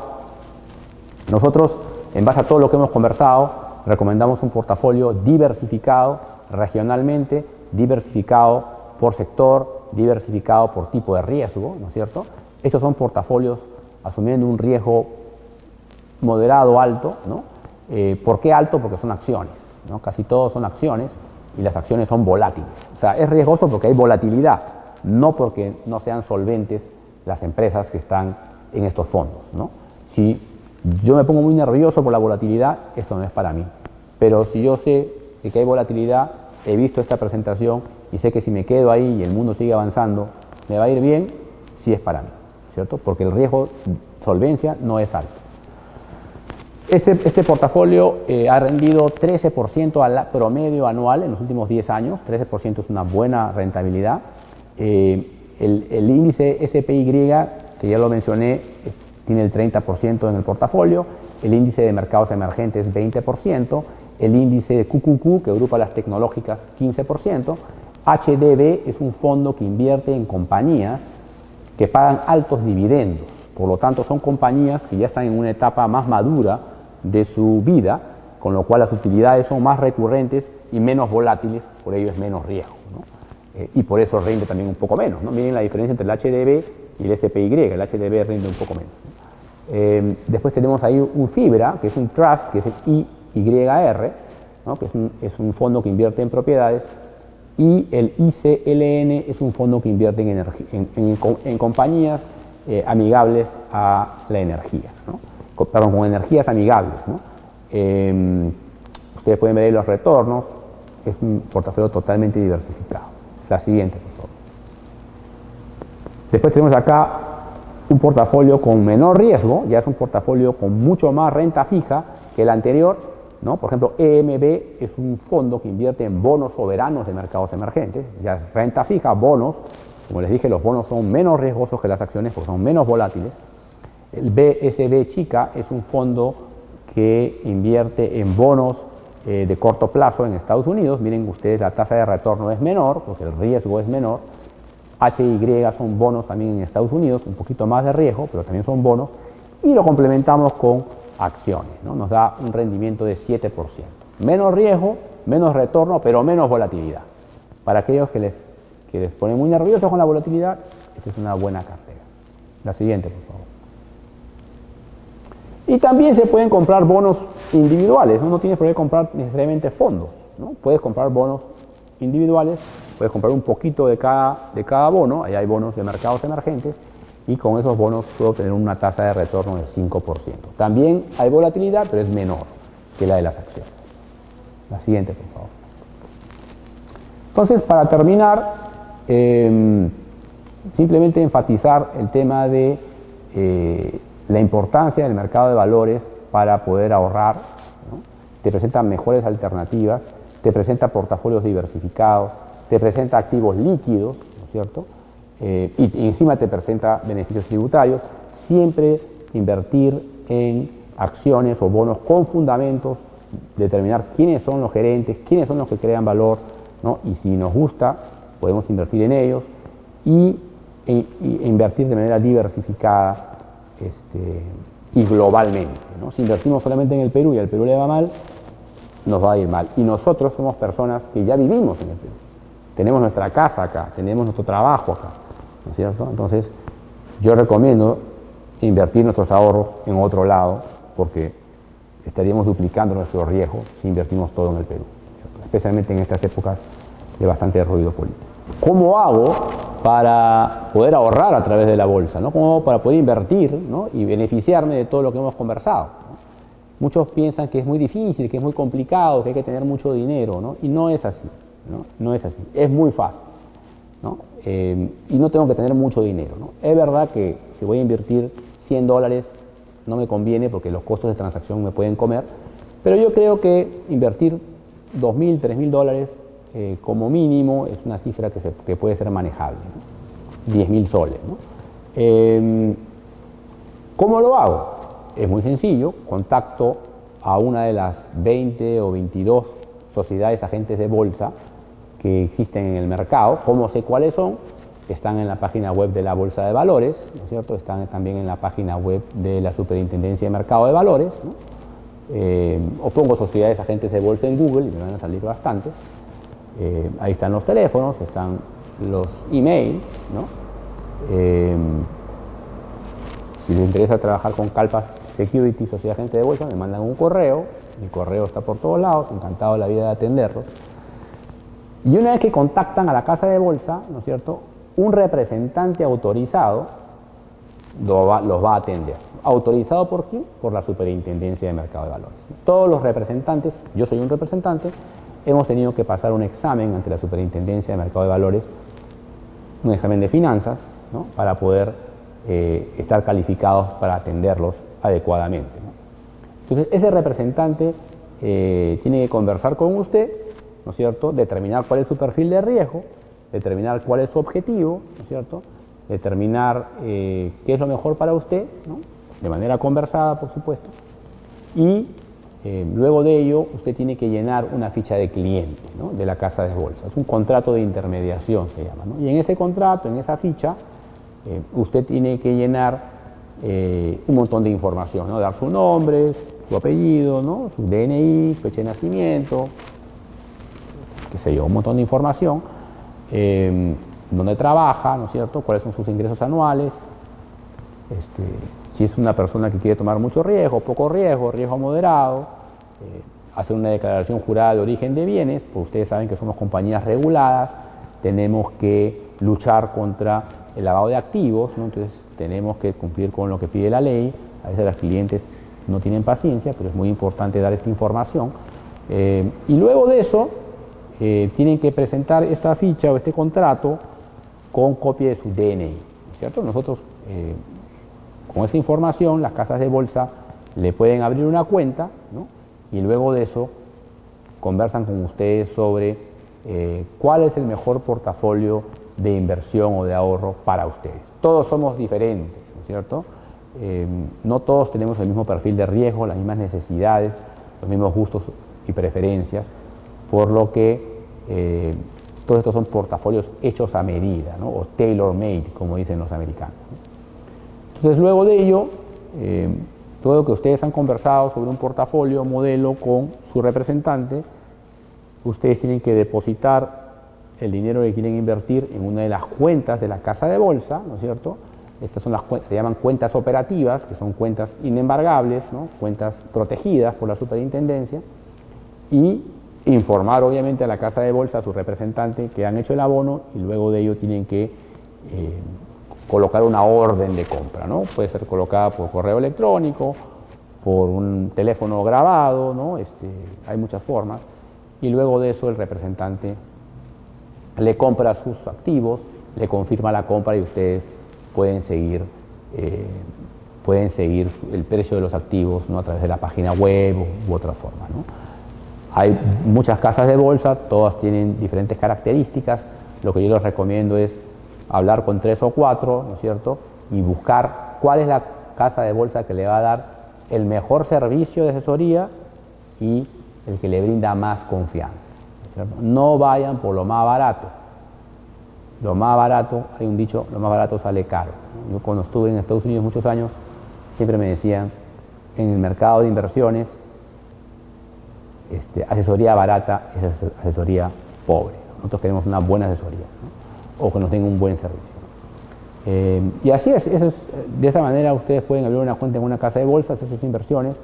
Nosotros, en base a todo lo que hemos conversado, recomendamos un portafolio diversificado regionalmente, diversificado por sector, diversificado por tipo de riesgo, ¿no es cierto? Estos son portafolios asumiendo un riesgo moderado, alto, ¿no? Eh, ¿Por qué alto? Porque son acciones, ¿no? Casi todos son acciones y las acciones son volátiles. O sea, es riesgoso porque hay volatilidad, no porque no sean solventes las empresas que están en estos fondos, ¿no? Si yo me pongo muy nervioso por la volatilidad, esto no es para mí. Pero si yo sé que hay volatilidad, he visto esta presentación y sé que si me quedo ahí y el mundo sigue avanzando, me va a ir bien, sí es para mí, ¿cierto? Porque el riesgo solvencia no es alto. Este, este, portafolio eh, ha rendido 13% al promedio anual en los últimos 10 años, 13% es una buena rentabilidad. Eh, el, índice SPY, que ya lo mencioné, tiene el 30% en el portafolio, el índice de mercados emergentes 20%, el índice de QQQ, que agrupa las tecnológicas, 15%, HDB es un fondo que invierte en compañías que pagan altos dividendos, por lo tanto son compañías que ya están en una etapa más madura de su vida, con lo cual las utilidades son más recurrentes y menos volátiles, por ello es menos riesgo. Eh, y por eso rinde también un poco menos. ¿no? Miren la diferencia entre el HDB y el SPY, el HDB rinde un poco menos. Eh, después tenemos ahí un FIBRA, que es un trust, que es el IYR, que es un, es un, fondo que invierte en propiedades, y el ICLN es un fondo que invierte en, en, compañías eh, amigables a la energía perdón, con energías amigables. Em, ustedes pueden ver ahí los retornos, es un portafolio totalmente diversificado. La siguiente, por favor. Después tenemos acá un portafolio con menor riesgo, ya es un portafolio con mucho más renta fija que el anterior. ¿no? Por ejemplo, EMB es un fondo que invierte en bonos soberanos de mercados emergentes, ya es renta fija, bonos. Como les dije, los bonos son menos riesgosos que las acciones porque son menos volátiles. El BSB Chica es un fondo que invierte en bonos eh, de corto plazo en Estados Unidos. Miren ustedes, la tasa de retorno es menor porque el riesgo es menor. HY son bonos también en Estados Unidos, un poquito más de riesgo, pero también son bonos. Y lo complementamos con acciones. ¿no? Nos da un rendimiento de 7%. Menos riesgo, menos retorno, pero menos volatilidad. Para aquellos que les, que les ponen muy nerviosos con la volatilidad, esta es una buena cartera. La siguiente, por favor. Y también se pueden comprar bonos individuales, no, no tienes por qué comprar necesariamente fondos, ¿no? puedes comprar bonos individuales, puedes comprar un poquito de cada, de cada bono, ahí hay bonos de mercados emergentes, y con esos bonos puedo obtener una tasa de retorno del 5%. También hay volatilidad, pero es menor que la de las acciones. La siguiente, por favor. Entonces, para terminar, em, simplemente enfatizar el tema de eh, la importancia del mercado de valores para poder ahorrar, te presenta mejores alternativas, te presenta portafolios diversificados, te presenta activos líquidos, ¿no es cierto? Eh, y, encima te presenta beneficios tributarios. Siempre invertir en acciones o bonos con fundamentos, determinar quiénes son los gerentes, quiénes son los que crean valor, ¿no? y si nos gusta, podemos invertir en ellos y, e, invertir de manera diversificada este, y globalmente. ¿no? Si invertimos solamente en el Perú y al Perú le va mal, nos va a ir mal. Y nosotros somos personas que ya vivimos en el Perú. Tenemos nuestra casa acá, tenemos nuestro trabajo acá. ¿No es cierto? Entonces, yo recomiendo invertir nuestros ahorros en otro lado porque estaríamos duplicando nuestro riesgo si invertimos todo en el Perú, especialmente en estas épocas de bastante ruido político. ¿Cómo hago para poder ahorrar a través de la bolsa? ¿no? ¿Cómo hago para poder invertir ¿no? y beneficiarme de todo lo que hemos conversado? Muchos piensan que es muy difícil, que es muy complicado, que hay que tener mucho dinero, ¿no? y no es así, no, no es así, es muy fácil. ¿no? Eh, y no tengo que tener mucho dinero. ¿no? Es verdad que si voy a invertir 100 dólares no me conviene porque los costos de transacción me pueden comer, pero yo creo que invertir 2.000, 3.000 dólares eh, como mínimo es una cifra que, se, que puede ser manejable, ¿no? 10.000 soles. ¿no? Eh, ¿Cómo lo hago? Es muy sencillo, contacto a una de las 20 o 22 sociedades agentes de bolsa que existen en el mercado. ¿Cómo sé cuáles son? Están en la página web de la Bolsa de Valores, ¿no es cierto? Están también en la página web de la Superintendencia de Mercado de Valores. Eh, o pongo sociedades agentes de bolsa en Google y me van a salir bastantes. Eh, ahí están los teléfonos, están los emails, ¿no? Eh, si les interesa trabajar con Calpas Security, Sociedad Agente de Bolsa, me mandan un correo, mi correo está por todos lados, encantado de la vida de atenderlos. Y una vez que contactan a la casa de bolsa, ¿no es cierto?, un representante autorizado los va, a atender. ¿Autorizado por quién? Por la Superintendencia de Mercado de Valores. Todos los representantes, yo soy un representante, hemos tenido que pasar un examen ante la Superintendencia de Mercado de Valores, un examen de finanzas, para poder eh, estar calificados para atenderlos adecuadamente. Entonces, ese representante eh, tiene que conversar con usted, ¿no es cierto?, determinar cuál es su perfil de riesgo, determinar cuál es su objetivo, ¿no es cierto?, determinar eh, qué es lo mejor para usted, de manera conversada, por supuesto, y eh, luego de ello, usted tiene que llenar una ficha de cliente de la casa de bolsa. Es un contrato de intermediación, se llama. Y en ese contrato, en esa ficha, eh, usted tiene que llenar eh, un montón de información, dar su nombre, su apellido, su DNI, fecha de nacimiento, qué sé yo, un montón de información, dónde trabaja, ¿no es cierto?, cuáles son sus ingresos anuales, este, si es una persona que quiere tomar mucho riesgo, poco riesgo, riesgo moderado, hacer una declaración jurada de origen de bienes, pues ustedes saben que somos compañías reguladas, tenemos que luchar contra el lavado de activos, entonces tenemos que cumplir con lo que pide la ley, a veces los clientes no tienen paciencia, pero es muy importante dar esta información. Eh, y luego de eso, eh, tienen que presentar esta ficha o este contrato con copia de su DNI, ¿cierto? Nosotros, eh, con esa información, las casas de bolsa le pueden abrir una cuenta, ¿no? Y luego de eso conversan con ustedes sobre eh, cuál es el mejor portafolio de inversión o de ahorro para ustedes. Todos somos diferentes, ¿no es cierto? no todos tenemos el mismo perfil de riesgo, las mismas necesidades, los mismos gustos y preferencias, por lo que eh, todos estos son portafolios hechos a medida, ¿no? o tailor-made, como dicen los americanos. Entonces, luego de ello, eh, todo lo que ustedes han conversado sobre un portafolio modelo con su representante, ustedes tienen que depositar el dinero que quieren invertir en una de las cuentas de la casa de bolsa, ¿no es cierto? Estas son las se llaman cuentas operativas, que son cuentas inembargables, ¿no? cuentas protegidas por la superintendencia, y informar obviamente a la casa de bolsa, a su representante, que han hecho el abono y luego de ello tienen que eh, colocar una orden de compra, ¿no? Puede ser colocada por correo electrónico, por un teléfono grabado, ¿no? Este, hay muchas formas. Y luego de eso el representante le compra sus activos, le confirma la compra y ustedes pueden seguir, eh, pueden seguir el precio de los activos ¿no? a través de la página web u, u otra forma. ¿no? Hay muchas casas de bolsa, todas tienen diferentes características. Lo que yo les recomiendo es hablar con tres o cuatro, ¿no es cierto? Y buscar cuál es la casa de bolsa que le va a dar el mejor servicio de asesoría y el que le brinda más confianza. ¿no, vayan por lo más barato. Lo más barato, hay un dicho, lo más barato sale caro. Yo cuando estuve en Estados Unidos muchos años, siempre me decían, en el mercado de inversiones, este, asesoría barata es asesoría pobre. Nosotros queremos una buena asesoría o que nos den un buen servicio. Eh, y así es, de esa manera ustedes pueden abrir una cuenta en una casa de bolsa, hacer sus inversiones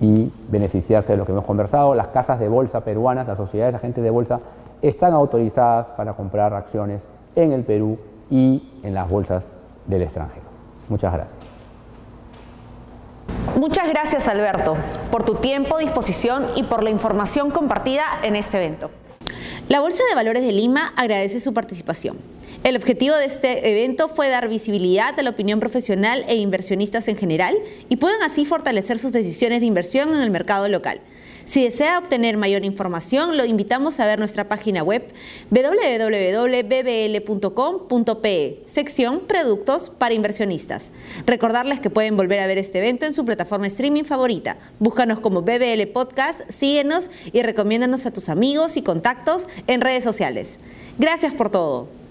y beneficiarse de lo que hemos conversado. Las casas de bolsa peruanas, las sociedades agentes de bolsa, están autorizadas para comprar acciones en el Perú y en las bolsas del extranjero. Muchas gracias. Muchas gracias Alberto por tu tiempo, disposición y por la información compartida en este evento. La Bolsa de Valores de Lima agradece su participación. El objetivo de este evento fue dar visibilidad a la opinión profesional e inversionistas en general y puedan así fortalecer sus decisiones de inversión en el mercado local. Si desea obtener mayor información, lo invitamos a ver nuestra página web www.bbl.com.pe, sección Productos para inversionistas. Recordarles que pueden volver a ver este evento en su plataforma streaming favorita. Búscanos como BBL Podcast, síguenos y recomiéndanos a tus amigos y contactos en redes sociales. Gracias por todo.